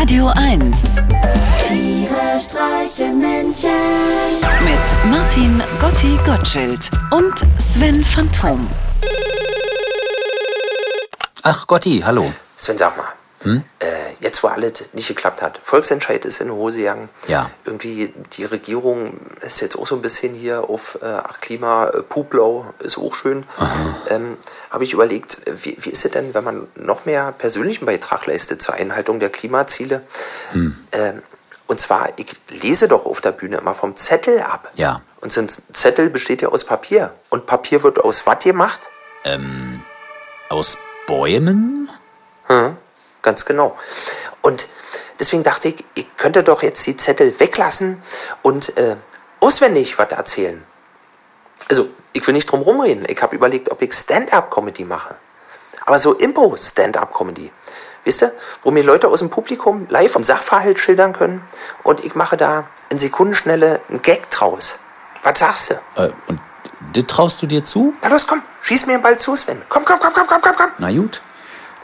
Radio 1 Tiere streichen Menschen. mit Martin Gotti Gottschild und Sven Phantom. Ach Gotti, hallo. Sven, sag mal. Äh, jetzt, wo alles nicht geklappt hat, Volksentscheid ist in Hose gegangen. Ja. Irgendwie die Regierung ist jetzt auch so ein bisschen hier auf äh, Klima, äh, Puplau ist auch schön. Ähm, Habe ich überlegt, wie, wie ist es denn, wenn man noch mehr persönlichen Beitrag leistet zur Einhaltung der Klimaziele? Ähm, und zwar, ich lese doch auf der Bühne immer vom Zettel ab. Ja. Und so ein Zettel besteht ja aus Papier. Und Papier wird aus was gemacht? Aus Bäumen? Hm, ganz genau. Und deswegen dachte ich, ich könnte doch jetzt die Zettel weglassen und äh, auswendig was erzählen. Also, ich will nicht drum rumreden. Ich habe überlegt, ob ich Stand-up-Comedy mache. Aber so Impro-Stand-up-Comedy. Wisst ihr, wo mir Leute aus dem Publikum live einen Sachverhalt schildern können und ich mache da in Sekundenschnelle einen Gag draus. Was sagst du? Äh, und das traust du dir zu? Na los, komm, schieß mir den Ball zu, Sven. Komm, komm, komm, komm, komm, komm, komm. Na gut.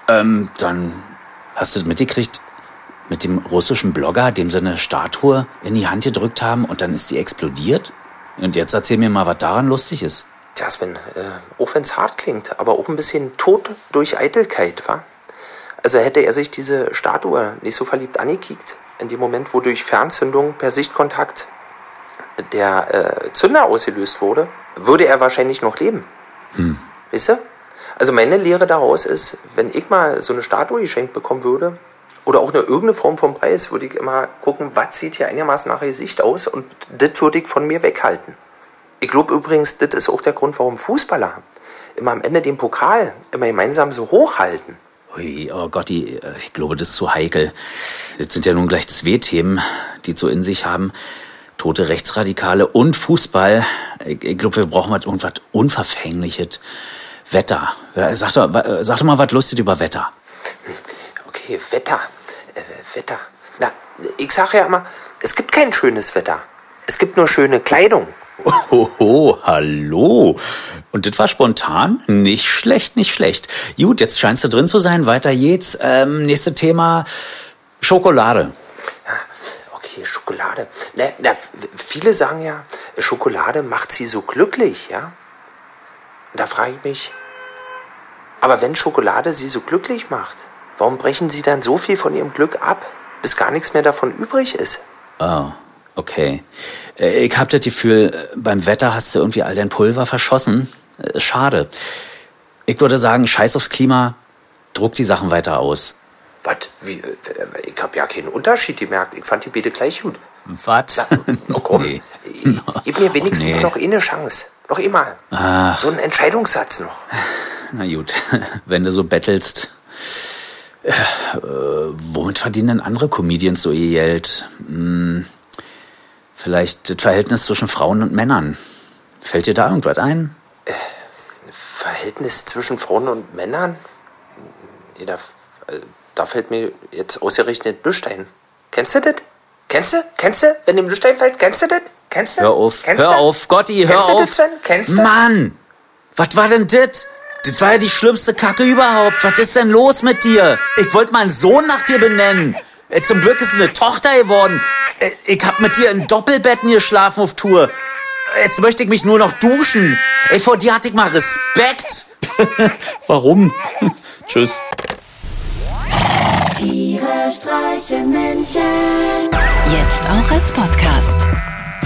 Ähm, dann hast du das mitgekriegt mit dem russischen Blogger, dem sie eine Statue in die Hand gedrückt haben und dann ist die explodiert? Und jetzt erzähl mir mal, was daran lustig ist. Tja, Sven, äh, auch wenn es hart klingt, aber auch ein bisschen tot durch Eitelkeit, wa? Also hätte er sich diese Statue nicht so verliebt angekickt, in dem Moment, wo durch Fernzündung per Sichtkontakt der äh, Zünder ausgelöst wurde, würde er wahrscheinlich noch leben. Wisst ihr? Also meine Lehre daraus ist, wenn ich mal so eine Statue geschenkt bekommen würde, oder auch eine irgendeine Form von Preis, würde ich immer gucken, was sieht hier einigermaßen nach Gesicht aus und das würde ich von mir weghalten. Ich glaube übrigens, das ist auch der Grund, warum Fußballer immer am Ende den Pokal immer gemeinsam so hochhalten. Ui, oh Gotti, äh, ich glaube, das ist zu heikel. Jetzt sind ja nun gleich zwei Themen, die so in sich haben. Tote Rechtsradikale und Fußball. Ich, ich glaube, wir brauchen was, irgendwas Unverfängliches. Wetter. Ja, Sag doch, wa- sag doch mal was Lustiges über Wetter. Okay, Wetter. Äh, Wetter. Na, ich sage ja immer, es gibt kein schönes Wetter. Es gibt nur schöne Kleidung. Hoho, hallo. Und das war spontan? Nicht schlecht, nicht schlecht. Gut, jetzt scheinst du drin zu sein. Weiter geht's. Ähm, nächste Thema. Schokolade. Okay, Schokolade. Na, na, viele sagen ja, Schokolade macht sie so glücklich, ja? Und da frage ich mich, aber wenn Schokolade sie so glücklich macht, warum brechen sie dann so viel von ihrem Glück ab, bis gar nichts mehr davon übrig ist? Oh, okay. Äh, Ich hab das Gefühl, beim Wetter hast du irgendwie all dein Pulver verschossen. Äh, Schade. Ich würde sagen, scheiß aufs Klima, druck die Sachen weiter aus. Was? Wie? äh, Ich habe ja keinen Unterschied gemerkt. Ich fand die beide gleich gut. Was? Oh komm, Nee. gib mir wenigstens nee. noch eine Chance. Noch immer. Ach. So einen Entscheidungssatz noch. Na gut, wenn du so bettelst. Äh, äh, womit verdienen denn andere Comedians so ihr Geld? Hm, vielleicht das Verhältnis zwischen Frauen und Männern. Fällt dir da irgendwas ein? Verhältnis zwischen Frauen und Männern? Nee, da, äh, da fällt mir jetzt ausgerechnet nichts ein. Kennst du das? Kennst du? Kennst du? Wenn dem Nichts einfällt, kennst du das? Kennst du? Hör auf, Kennst hör du? auf, Gotti, hör Kennst du auf. das, Sven? Kennst du? Mann, was war denn das? Das war ja die schlimmste Kacke überhaupt. Was ist denn los mit dir? Ich wollte meinen Sohn nach dir benennen. Äh, Zum Glück ist es eine Tochter geworden. Äh, Ich hab mit dir in Doppelbetten geschlafen auf Tour. Jetzt möchte ich mich nur noch duschen. Ey, vor dir hatte ich mal Respekt. Warum? Tschüss. Tiere streichen Menschen. Jetzt auch als Podcast.